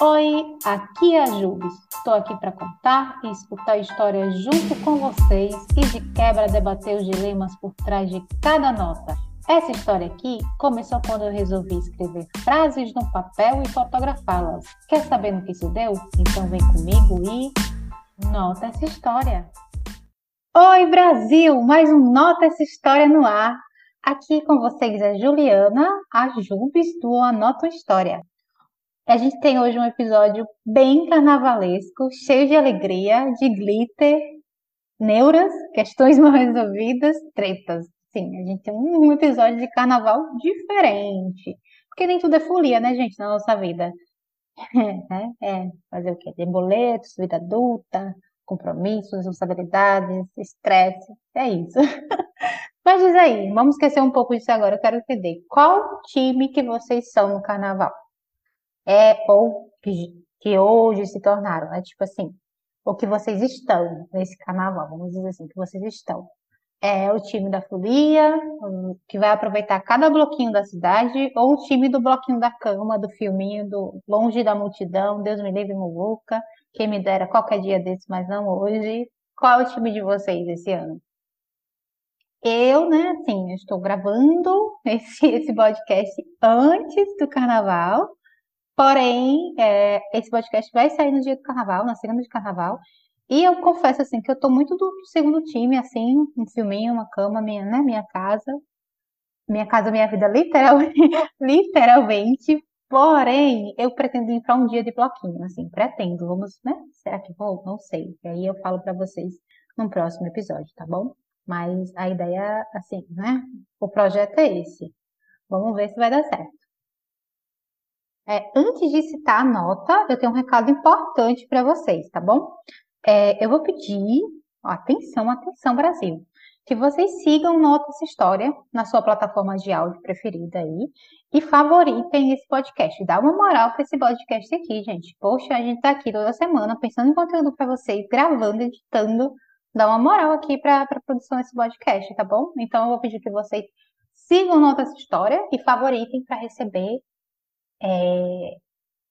Oi, aqui é a Jubes. Estou aqui para contar e escutar histórias junto com vocês e de quebra debater os dilemas por trás de cada nota. Essa história aqui começou quando eu resolvi escrever frases no papel e fotografá-las. Quer saber no que isso deu? Então vem comigo e nota essa história. Oi, Brasil! Mais um Nota essa história no ar. Aqui com vocês é Juliana, a Jubes do Anota História. A gente tem hoje um episódio bem carnavalesco, cheio de alegria, de glitter, neuras, questões mal resolvidas, tretas. Sim, a gente tem um episódio de carnaval diferente. Porque nem tudo é folia, né, gente, na nossa vida. É, é fazer o quê? Tem boletos, vida adulta, compromissos, responsabilidades, estresse. É isso. Mas diz aí, vamos esquecer um pouco disso agora. Eu quero entender qual time que vocês são no carnaval é ou que, que hoje se tornaram, é tipo assim, o que vocês estão nesse carnaval, vamos dizer assim, que vocês estão. É o time da folia, que vai aproveitar cada bloquinho da cidade, ou o time do bloquinho da cama, do filminho, do Longe da Multidão, Deus me livre, Muvuca, quem me dera qualquer dia desse, mas não hoje. Qual é o time de vocês esse ano? Eu, né, assim, estou gravando esse, esse podcast antes do carnaval, Porém, é, esse podcast vai sair no dia do carnaval, na segunda de carnaval. E eu confesso, assim, que eu tô muito do segundo time, assim, um filminho, uma cama, minha, né, minha casa. Minha casa, minha vida, literalmente. literalmente. Porém, eu pretendo ir para um dia de bloquinho, assim, pretendo. Vamos, né? Será que vou? Não sei. E aí eu falo para vocês no próximo episódio, tá bom? Mas a ideia, assim, né? O projeto é esse. Vamos ver se vai dar certo. É, antes de citar a nota, eu tenho um recado importante para vocês, tá bom? É, eu vou pedir, ó, atenção, atenção, Brasil, que vocês sigam Nota essa História na sua plataforma de áudio preferida aí e favoritem esse podcast. Dá uma moral para esse podcast aqui, gente. Poxa, a gente tá aqui toda semana pensando em conteúdo para vocês, gravando, editando. Dá uma moral aqui para a produção desse podcast, tá bom? Então eu vou pedir que vocês sigam Nota essa História e favoritem para receber é,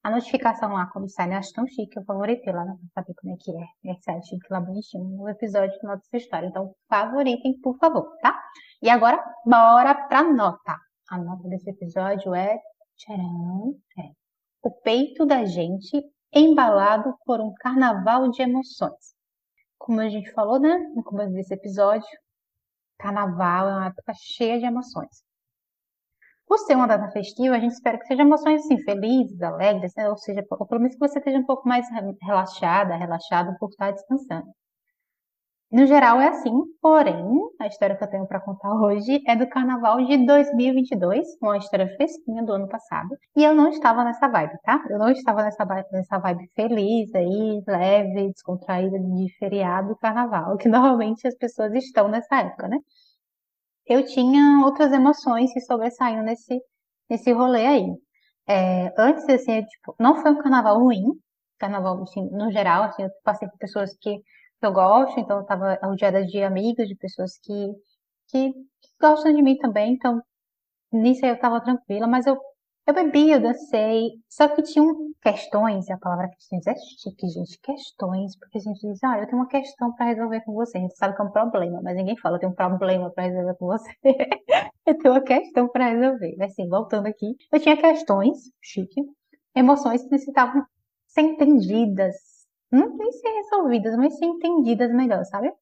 a notificação lá quando sai, né? Acho tão chique, eu favoritei lá né, pra saber como é que é. É site chique lá bonitinho no episódio de Nota Sua História. Então, favoritem, por favor, tá? E agora, bora pra nota. A nota desse episódio é. Tcharam, é. O peito da gente embalado por um carnaval de emoções. Como a gente falou, né? No começo desse episódio, carnaval é uma época cheia de emoções por ser uma data festiva, a gente espera que sejam emoções assim, felizes, alegres, né? ou seja, ou pelo menos que você esteja um pouco mais relaxada, relaxado por estar descansando. No geral é assim, porém, a história que eu tenho para contar hoje é do carnaval de 2022, uma história fresquinha do ano passado, e eu não estava nessa vibe, tá? Eu não estava nessa vibe, nessa vibe feliz aí, leve, descontraída de feriado e carnaval, que normalmente as pessoas estão nessa época, né? Eu tinha outras emoções se sobressaindo nesse, nesse rolê aí. É, antes, assim, eu, tipo, não foi um carnaval ruim, carnaval, assim, no geral, assim, eu passei por pessoas que, que eu gosto, então eu tava rodeada de amigos, de pessoas que, que, que gostam de mim também, então nisso aí eu tava tranquila, mas eu eu bebi, eu dancei, só que tinham questões, e a palavra questões é chique, gente, questões, porque a gente diz, ah, eu tenho uma questão para resolver com você, a gente sabe que é um problema, mas ninguém fala, eu tenho um problema para resolver com você, eu tenho uma questão para resolver. Assim, voltando aqui, eu tinha questões, chique, emoções que necessitavam ser entendidas, não nem ser resolvidas, mas ser entendidas melhor, sabe?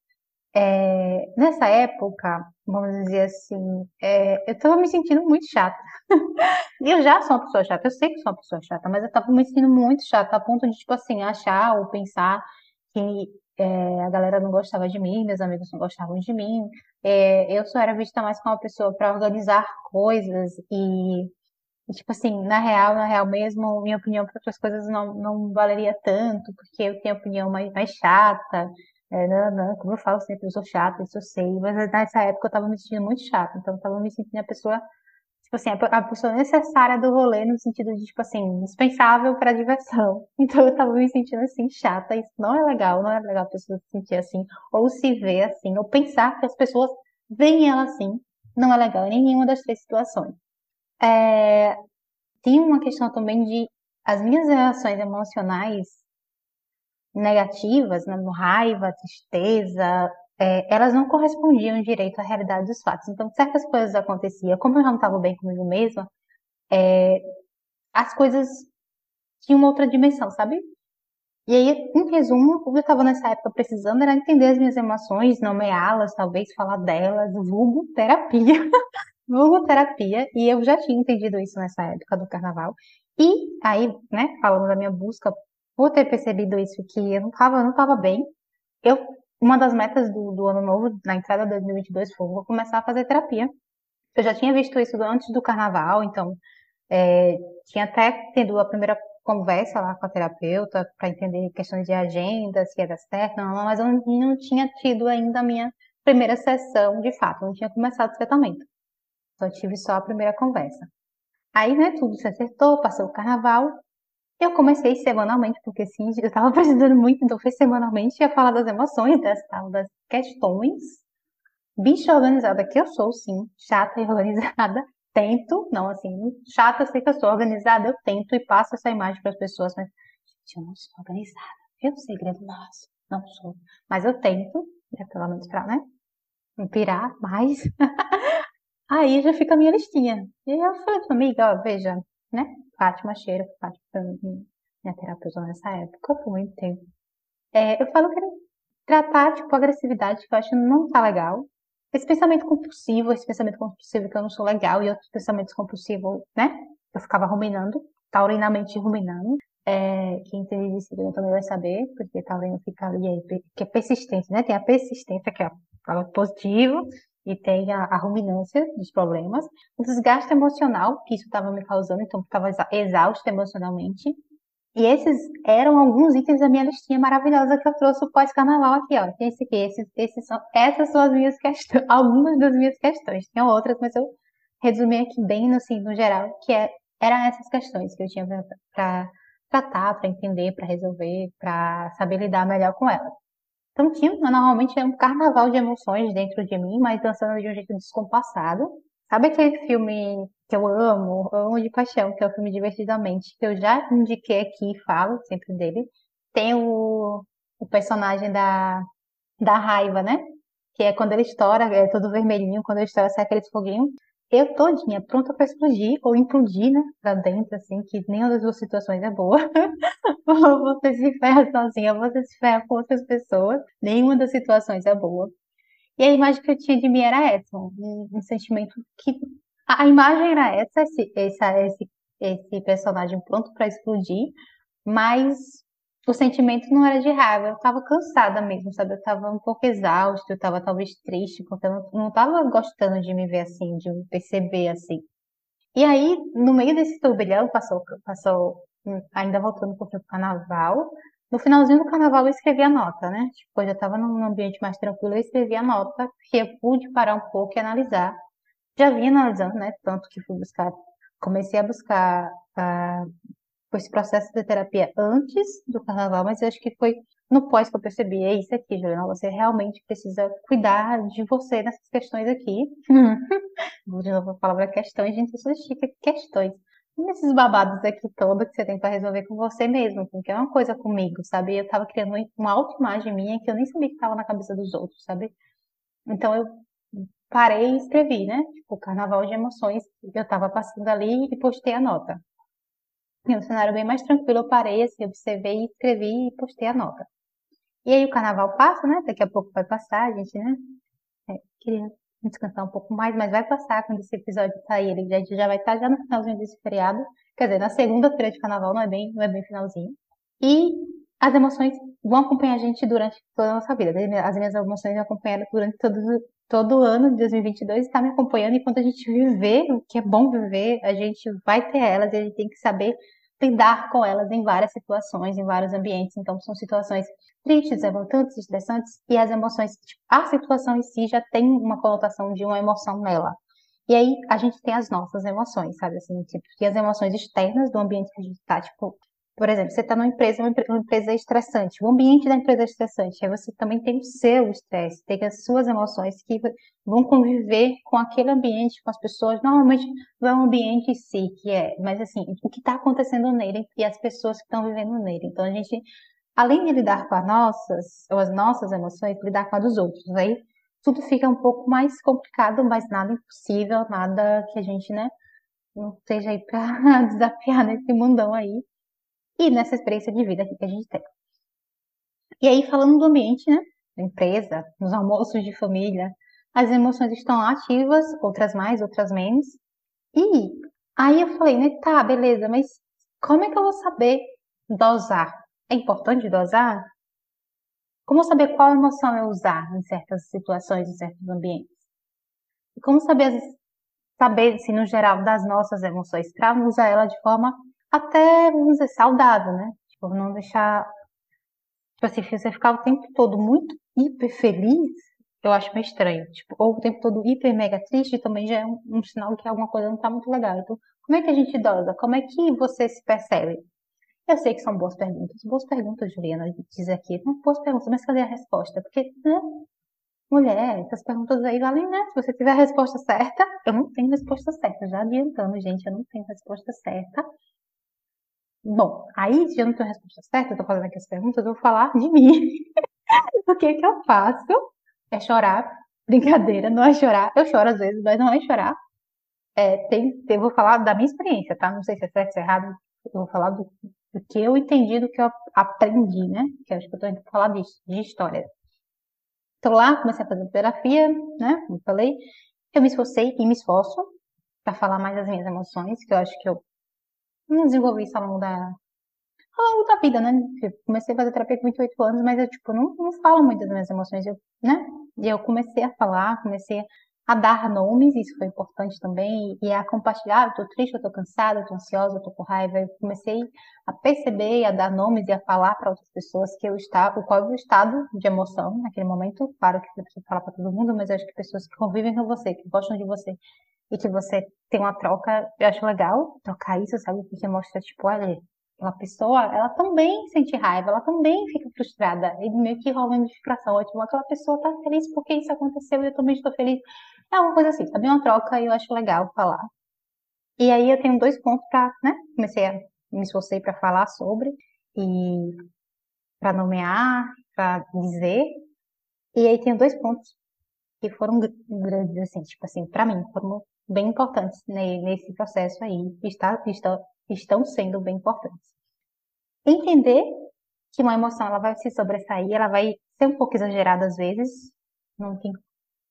É, nessa época, vamos dizer assim, é, eu estava me sentindo muito chata. e eu já sou uma pessoa chata, eu sei que sou uma pessoa chata, mas eu estava me sentindo muito chata, a ponto de, tipo assim, achar ou pensar que é, a galera não gostava de mim, meus amigos não gostavam de mim. É, eu só era vista mais como uma pessoa para organizar coisas e, e, tipo assim, na real, na real mesmo, minha opinião para outras coisas não, não valeria tanto, porque eu tenho opinião mais, mais chata. É, não, não, como eu falo sempre, eu sou chata, isso eu sei, mas nessa época eu tava me sentindo muito chata, então eu tava me sentindo a pessoa, tipo assim, a pessoa necessária do rolê no sentido de, tipo assim, dispensável para diversão. Então eu tava me sentindo assim, chata, isso não é legal, não é legal a pessoa se sentir assim, ou se ver assim, ou pensar que as pessoas veem ela assim, não é legal em nenhuma das três situações. É, tem uma questão também de as minhas reações emocionais negativas, né, raiva, tristeza, é, elas não correspondiam direito à realidade dos fatos. Então, certas coisas aconteciam, como eu não estava bem comigo mesma, é, as coisas tinham uma outra dimensão, sabe? E aí, em resumo, o que eu estava nessa época precisando era entender as minhas emoções, nomeá-las, talvez falar delas, vulgo terapia. vulgo terapia, e eu já tinha entendido isso nessa época do carnaval. E aí, né, falando da minha busca por ter percebido isso, que eu não estava não tava bem, eu, uma das metas do, do ano novo, na entrada de 2022, foi vou começar a fazer terapia. Eu já tinha visto isso antes do carnaval, então é, tinha até tido a primeira conversa lá com a terapeuta para entender questões de agenda, se ia dar certo, não, mas eu não tinha tido ainda a minha primeira sessão de fato, não tinha começado o tratamento. Então eu tive só a primeira conversa. Aí, né, tudo se acertou, passou o carnaval, eu comecei semanalmente, porque sim, eu estava precisando muito, então foi semanalmente a falar das emoções, das, das questões. Bicha organizada que eu sou, sim, chata e organizada, tento, não assim, chata, sei que eu sou organizada, eu tento e passo essa imagem para as pessoas, mas gente, eu não sou organizada, é um segredo nosso, não sou. Mas eu tento, né, pelo menos para, né, pirar mais. Aí já fica a minha listinha. E eu falei amiga, ó, veja, né, Fátima Cheira, Fátima minha terapeuta nessa época, por muito tempo. É, eu falo que tratar, tipo, agressividade que eu acho não tá legal, esse pensamento compulsivo, esse pensamento compulsivo que eu não sou legal e outros pensamentos compulsivos, né? Eu ficava ruminando, taurinamente ruminando. É, quem entende de signo também vai saber, porque taurino fica ali, que é persistente, né? Tem a persistência, que é o positivo, e tem a, a, ruminância dos problemas, o desgaste emocional que isso estava me causando, então estava exausta emocionalmente, e esses eram alguns itens da minha listinha maravilhosa que eu trouxe pós-carnaval aqui, ó. Esse aqui, esses, esses são, essas são as minhas questões, algumas das minhas questões. Tinha outras, mas eu resumi aqui bem, assim, no geral, que é, eram essas questões que eu tinha para tratar, para entender, para resolver, para saber lidar melhor com elas. Então tinha, normalmente, é um carnaval de emoções dentro de mim, mas dançando de um jeito descompassado. Sabe aquele filme que eu amo, amo de paixão, que é o filme Divertidamente, que eu já indiquei aqui e falo sempre dele. Tem o, o personagem da, da raiva, né? Que é quando ele estoura, é todo vermelhinho, quando ele estoura sai aquele foguinho. Eu todinha, pronta para explodir, ou implodir, né? Pra dentro, assim, que nenhuma das duas situações é boa. ou você se ferra sozinha, ou você se ferra com outras pessoas. Nenhuma das situações é boa. E a imagem que eu tinha de mim era essa, um, um sentimento que a imagem era essa, esse, esse, esse personagem pronto para explodir, mas o sentimento não era de raiva, eu estava cansada mesmo, sabe? Eu estava um pouco exausta, eu estava talvez triste, porque eu não estava gostando de me ver assim, de me perceber assim. E aí, no meio desse turbilhão, passou, passou ainda voltando um pouquinho pro carnaval, no finalzinho do carnaval eu escrevi a nota, né? Tipo, eu já estava num ambiente mais tranquilo, eu escrevi a nota, que eu pude parar um pouco e analisar já vinha analisando, né? Tanto que fui buscar, comecei a buscar uh, esse processo de terapia antes do carnaval, mas eu acho que foi no pós que eu percebi, é isso aqui, Juliana, você realmente precisa cuidar de você nessas questões aqui. Vou de novo a palavra questões, gente, isso chica questões. Nesses babados aqui todos que você tem para resolver com você mesmo, porque é uma coisa comigo, sabe? Eu tava criando uma autoimagem minha que eu nem sabia que tava na cabeça dos outros, sabe? Então eu parei e escrevi, né? Tipo, carnaval de emoções, eu tava passando ali e postei a nota. Em um cenário bem mais tranquilo, eu parei, assim, observei, escrevi e postei a nota. E aí o carnaval passa, né? Daqui a pouco vai passar, a gente, né? É, queria descansar um pouco mais, mas vai passar quando esse episódio sair. Ele já, já vai estar já no finalzinho desse feriado. Quer dizer, na segunda-feira de carnaval, não é bem, não é bem finalzinho. E as emoções vão acompanhar a gente durante toda a nossa vida. As minhas emoções me acompanharam durante todo, todo ano de 2022 está me acompanhando e quando a gente viver o que é bom viver, a gente vai ter elas e a gente tem que saber lidar com elas em várias situações, em vários ambientes. Então, são situações tristes, revoltantes, estressantes e as emoções, tipo, a situação em si já tem uma conotação de uma emoção nela. E aí a gente tem as nossas emoções, sabe assim, tipo, e as emoções externas do ambiente que a gente está, tipo, por exemplo, você está numa empresa, uma empresa estressante, o ambiente da empresa é estressante, aí você também tem o seu estresse, tem as suas emoções que vão conviver com aquele ambiente, com as pessoas, normalmente não é um ambiente em si que é, mas assim, o que está acontecendo nele e as pessoas que estão vivendo nele. Então a gente, além de lidar com as nossas, ou as nossas emoções, lidar com a dos outros, aí tudo fica um pouco mais complicado, mas nada impossível, nada que a gente, né, não esteja aí para desafiar nesse mundão aí e nessa experiência de vida que a gente tem. E aí, falando do ambiente, né, da empresa, nos almoços de família, as emoções estão ativas, outras mais, outras menos. E aí eu falei, né, tá, beleza, mas como é que eu vou saber dosar? É importante dosar? Como saber qual emoção eu usar em certas situações, em certos ambientes? E como saber, saber, assim, no geral, das nossas emoções, para usar ela de forma até, vamos dizer, saudável, né? Tipo, não deixar. Tipo assim, você ficar o tempo todo muito hiper feliz, eu acho meio estranho. Tipo, ou o tempo todo hiper mega triste também já é um, um sinal que alguma coisa não tá muito legal. Então, como é que a gente dosa? Como é que você se percebe? Eu sei que são boas perguntas. Boas perguntas, Juliana, diz aqui. Não, boas perguntas, mas cadê a resposta? Porque, né? Mulher, essas perguntas aí valem, né? Se você tiver a resposta certa, eu não tenho resposta certa. Já adiantando, gente, eu não tenho resposta certa. Bom, aí, se eu não tenho a resposta certa, eu tô fazendo aqui as perguntas, eu vou falar de mim. o que que eu faço? É chorar. Brincadeira, não é chorar. Eu choro às vezes, mas não é chorar. É, tem, eu vou falar da minha experiência, tá? Não sei se é certo, se é errado. Eu vou falar do, do que eu entendi, do que eu aprendi, né? Que acho que eu tô indo falar disso, de história. Então lá, comecei a fazer terapia, né? Como falei. Eu me esforcei e me esforço para falar mais das minhas emoções, que eu acho que eu não desenvolvi isso ao longo da, ao longo da vida, né? Eu comecei a fazer terapia com 28 anos, mas eu, tipo, não, não falo muito das minhas emoções, eu, né? E eu comecei a falar, comecei a dar nomes, isso foi importante também, e a compartilhar, eu tô triste, eu tô cansada, eu tô ansiosa, eu tô com raiva, eu comecei a perceber, a dar nomes e a falar para outras pessoas que eu estava, qual é o estado de emoção naquele momento, claro que você precisa falar para todo mundo, mas eu acho que pessoas que convivem com você, que gostam de você, e que você tem uma troca, eu acho legal trocar isso, sabe? Porque mostra, tipo, olha, uma pessoa, ela também sente raiva, ela também fica frustrada, e meio que rola uma identificação, é, tipo, aquela pessoa tá feliz porque isso aconteceu e eu também estou feliz. É uma coisa assim, sabe? Uma troca e eu acho legal falar. E aí eu tenho dois pontos para, né? Comecei a me esforcei para falar sobre e para nomear, para dizer. E aí tenho dois pontos que foram grandes, assim, tipo assim, para mim, foram bem importantes nesse processo aí, está, estão, estão sendo bem importantes. Entender que uma emoção ela vai se sobressair, ela vai ser um pouco exagerada às vezes, não tem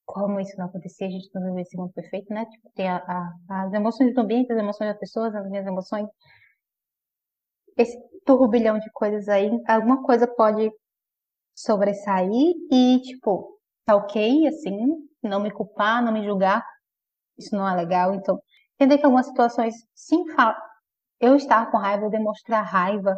como isso não acontecer, a gente não vive esse mundo perfeito, né? Tipo, tem a, a, as emoções do ambiente, as emoções das pessoas, as minhas emoções, esse turbilhão de coisas aí, alguma coisa pode sobressair e, tipo, tá ok, assim, não me culpar, não me julgar isso não é legal. Então, entender que algumas situações, sim, eu estar com raiva, eu demonstrar raiva,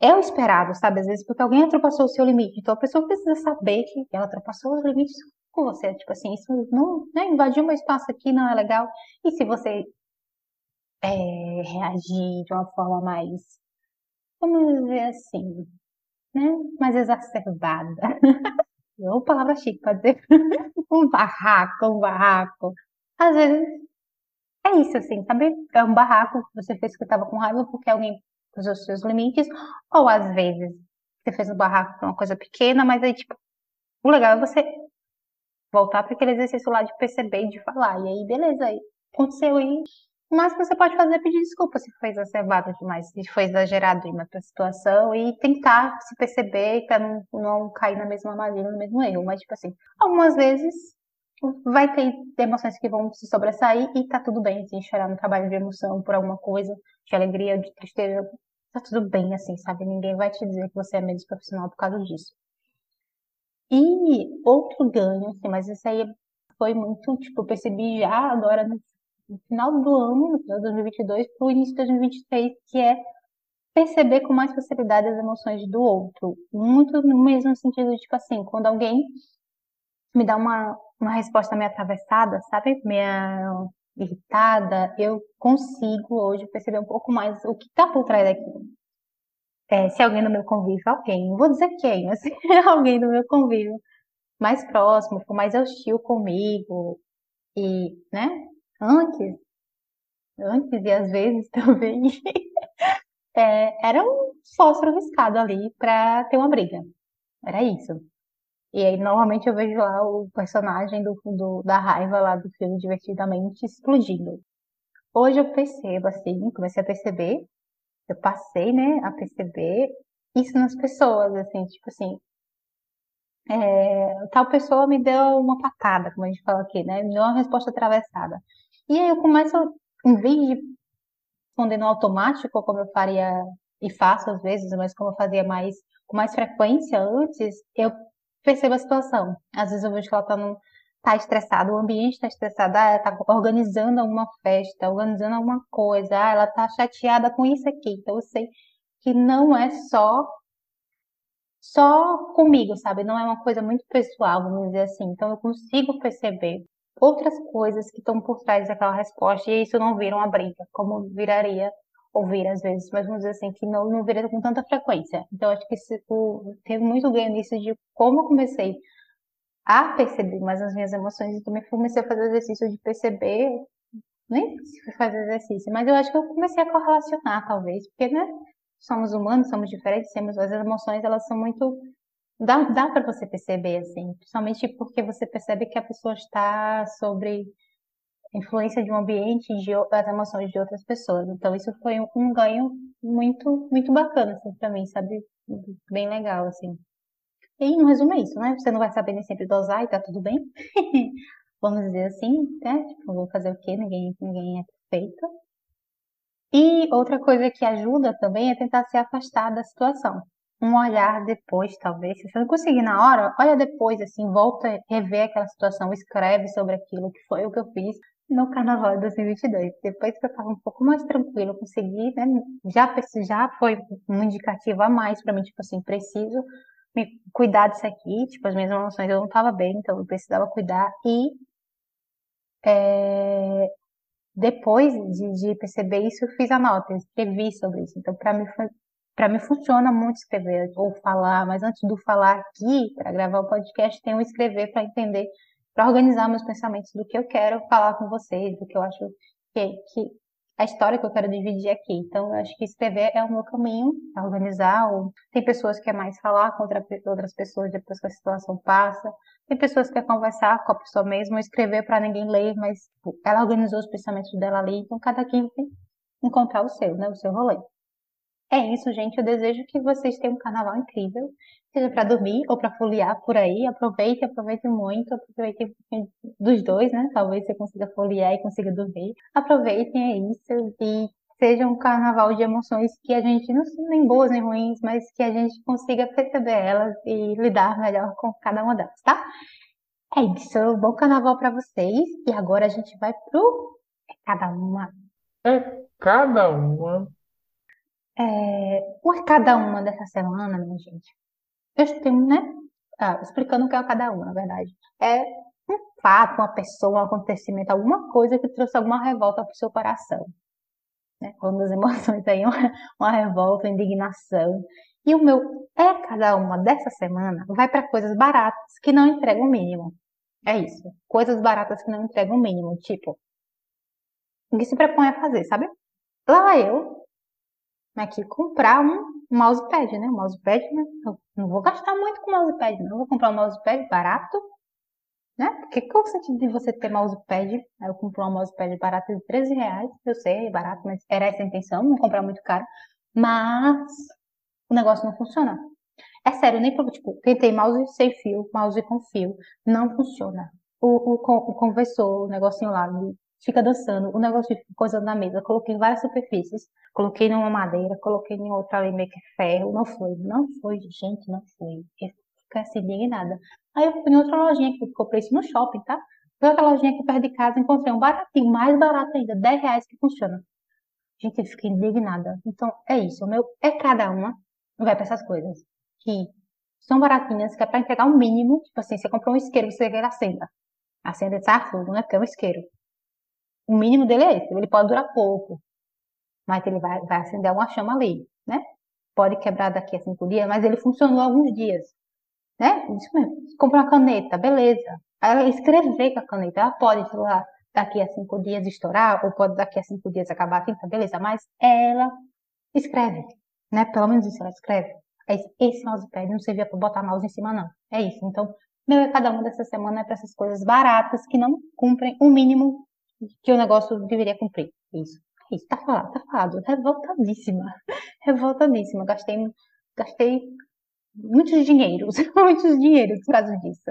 é o esperado, sabe? Às vezes, porque alguém ultrapassou o seu limite. Então, a pessoa precisa saber que ela ultrapassou os limites com você. Tipo assim, isso não, né, invadiu meu espaço aqui, não é legal. E se você é, reagir de uma forma mais, vamos dizer assim, né, mais exacerbada. Ou palavra chique, pode dizer um barraco, um barraco. Às vezes é isso, assim, sabe? É um barraco que você fez que estava com raiva porque alguém usou os seus limites, ou às vezes você fez um barraco por uma coisa pequena, mas aí, tipo, o legal é você voltar para aquele exercício lá de perceber e de falar. E aí, beleza, aí aconteceu aí. Mas que você pode fazer é pedir desculpa se foi exacerbado demais, se foi exagerado em uma situação e tentar se perceber para não, não cair na mesma armadilha, no mesmo erro. Mas, tipo assim, algumas vezes vai ter emoções que vão se sobressair e tá tudo bem, assim, chorar no trabalho de emoção por alguma coisa, de alegria, de tristeza, tá tudo bem, assim, sabe? Ninguém vai te dizer que você é menos profissional por causa disso. E outro ganho, assim, mas isso aí foi muito, tipo, eu percebi já agora no, final do ano, no final de 2022, pro início de 2023, que é perceber com mais facilidade as emoções do outro. Muito no mesmo sentido, tipo assim, quando alguém me dá uma, uma resposta meio atravessada, sabe? Meio irritada, eu consigo hoje perceber um pouco mais o que está por trás daquilo. é, se alguém do meu convívio, alguém, não vou dizer quem, mas alguém do meu convívio mais próximo, for mais hostil comigo, e, né, antes, antes e às vezes também, é, era um fósforo riscado ali para ter uma briga. Era isso. E aí, normalmente, eu vejo lá o personagem do, do, da raiva lá do filme Divertidamente explodindo. Hoje eu percebo, assim, comecei a perceber, eu passei, né, a perceber isso nas pessoas, assim, tipo assim, é, tal pessoa me deu uma patada, como a gente fala aqui, né, me deu uma resposta atravessada. E aí eu começo, em vez de responder no automático, como eu faria e faço às vezes, mas como eu fazia mais com mais frequência antes, eu percebo a situação. Às vezes eu vejo que ela tá, num, tá estressada, o ambiente está estressado, ah, ela tá organizando alguma festa, organizando alguma coisa, ah, ela tá chateada com isso aqui. Então eu sei que não é só só comigo, sabe? Não é uma coisa muito pessoal, vamos dizer assim. Então eu consigo perceber outras coisas que estão por trás daquela resposta e isso não vira uma briga, como viraria ouvir às vezes, mas vamos dizer assim, que não, não vira com tanta frequência. Então acho que isso, teve muito ganho nisso de como eu comecei a perceber mais as minhas emoções e também comecei a fazer exercício de perceber, nem se fazer exercício, mas eu acho que eu comecei a correlacionar talvez, porque né, somos humanos, somos diferentes, temos as emoções, elas são muito dá, dá para você perceber assim, principalmente porque você percebe que a pessoa está sobre influência de um ambiente e de, as emoções de outras pessoas. Então isso foi um, um ganho muito muito bacana assim, para mim, sabe? Bem legal assim. E no resumo é isso, né? Você não vai saber nem sempre dosar e tá tudo bem. Vamos dizer assim, né? Tipo, vou fazer o quê? Ninguém, ninguém é perfeito. E outra coisa que ajuda também é tentar se afastar da situação um olhar depois, talvez. Se você não conseguir na hora, olha depois, assim, volta, rever aquela situação, escreve sobre aquilo que foi o que eu fiz no Carnaval de 2022. Depois que eu estava um pouco mais tranquilo, consegui, né, já, já foi um indicativo a mais para mim, tipo assim, preciso me cuidar disso aqui, tipo, as minhas emoções eu não estava bem, então eu precisava cuidar e é, depois de, de, perceber isso, eu fiz a nota, escrevi sobre isso. Então, para mim foi para mim funciona muito escrever ou falar, mas antes do falar aqui, para gravar o podcast, tem o escrever para entender, para organizar meus pensamentos do que eu quero falar com vocês, do que eu acho que, que a história que eu quero dividir aqui. Então, eu acho que escrever é o meu caminho para organizar. Ou... Tem pessoas que é mais falar com outras pessoas depois que a situação passa. Tem pessoas que quer conversar com a pessoa mesmo, escrever para ninguém ler, mas tipo, ela organizou os pensamentos dela ali. Então, cada quem tem encontrar o seu, né, o seu rolê. É isso, gente. Eu desejo que vocês tenham um carnaval incrível, seja para dormir ou para foliar por aí. Aproveite, aproveite muito, aproveite dos dois, né? Talvez você consiga foliar e consiga dormir. Aproveitem, é isso. E seja um carnaval de emoções que a gente, não nem boas nem ruins, mas que a gente consiga perceber elas e lidar melhor com cada uma delas, tá? É isso. Bom carnaval para vocês. E agora a gente vai pro é cada uma. É cada uma. É, por cada uma dessa semana, minha gente, eu tenho, né? Ah, explicando o que é cada uma, na verdade. É um fato, uma pessoa, um acontecimento, alguma coisa que trouxe alguma revolta para o seu coração. Né? Quando as emoções aí, uma, uma revolta, uma indignação. E o meu é cada uma dessa semana vai para coisas baratas que não entregam o mínimo. É isso. Coisas baratas que não entregam o mínimo. Tipo, o que se propõe a fazer, sabe? Lá eu, aqui comprar um mousepad, né? Mousepad, né? Eu não vou gastar muito com mousepad, não. Eu vou comprar um mousepad barato, né? Porque qual o sentido de você ter mousepad? Eu comprei um mousepad barato de 13 reais. Eu sei, é barato, mas era essa a intenção, não comprar muito caro. Mas o negócio não funciona. É sério, nem tipo, tentei mouse sem fio, mouse com fio. Não funciona. O, o, o conversor, o negocinho lá, fica dançando, o negócio fica coisa na mesa. Coloquei várias superfícies, coloquei numa madeira, coloquei em outra ali meio que ferro. Não foi, não foi, gente, não foi. Eu fiquei assim, indignada. Aí eu fui em outra lojinha que comprei isso no shopping, tá? Fui outra lojinha aqui perto de casa, encontrei um baratinho, mais barato ainda, 10 reais que funciona. Gente, eu fiquei indignada. Então, é isso. O meu é cada uma vai para essas coisas. Que são baratinhas, que é para entregar o mínimo. Tipo assim, você comprou um isqueiro, você quer acenda. Acenda de fogo, né? Porque é um isqueiro. O mínimo dele é esse. Ele pode durar pouco, mas ele vai, vai acender uma chama ali, né? pode quebrar daqui a cinco dias, mas ele funcionou alguns dias, né? Comprar uma caneta, beleza. Ela escrever com a caneta, ela pode, sei lá, daqui a cinco dias estourar, ou pode daqui a cinco dias acabar a tinta, beleza, mas ela escreve, né? Pelo menos isso ela escreve. Esse mousepad não servia para botar mouse em cima, não. É isso. Então, meu é cada uma dessa semana é para essas coisas baratas que não cumprem o mínimo que o negócio deveria cumprir. Isso. Isso, tá falado, tá falado. Revoltadíssima. Revoltadíssima. Gastei, gastei muitos dinheiros, muitos dinheiros por causa disso.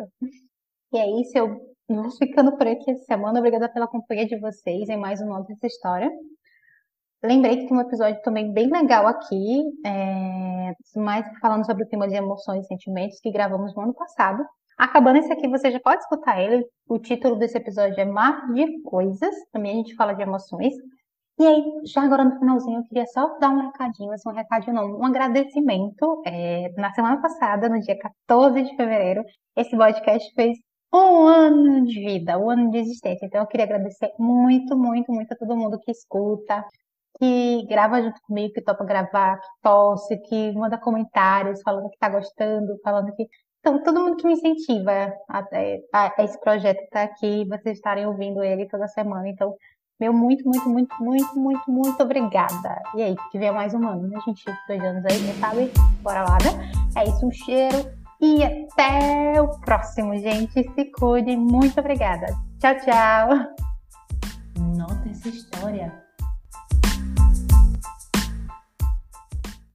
E é isso, eu vou ficando por aqui essa semana. Obrigada pela companhia de vocês em mais um Nome dessa História. Lembrei que tem um episódio também bem legal aqui, é, mais falando sobre o tema de emoções e sentimentos que gravamos no ano passado. Acabando esse aqui, você já pode escutar ele. O título desse episódio é Mar de Coisas. Também a gente fala de emoções. E aí, já agora no finalzinho, eu queria só dar um recadinho, assim, um recadinho não, um agradecimento. É, na semana passada, no dia 14 de fevereiro, esse podcast fez um ano de vida, um ano de existência. Então eu queria agradecer muito, muito, muito a todo mundo que escuta, que grava junto comigo, que topa gravar, que tosse, que manda comentários falando que tá gostando, falando que. Então, todo mundo que me incentiva a, a, a esse projeto estar tá aqui, vocês estarem ouvindo ele toda semana. Então, meu muito, muito, muito, muito, muito, muito obrigada. E aí, se tiver mais um ano, né, gente? Dois anos aí, quem sabe? Bora lá, né? É isso, um cheiro e até o próximo, gente. Se cuidem. Muito obrigada. Tchau, tchau. Nota essa história.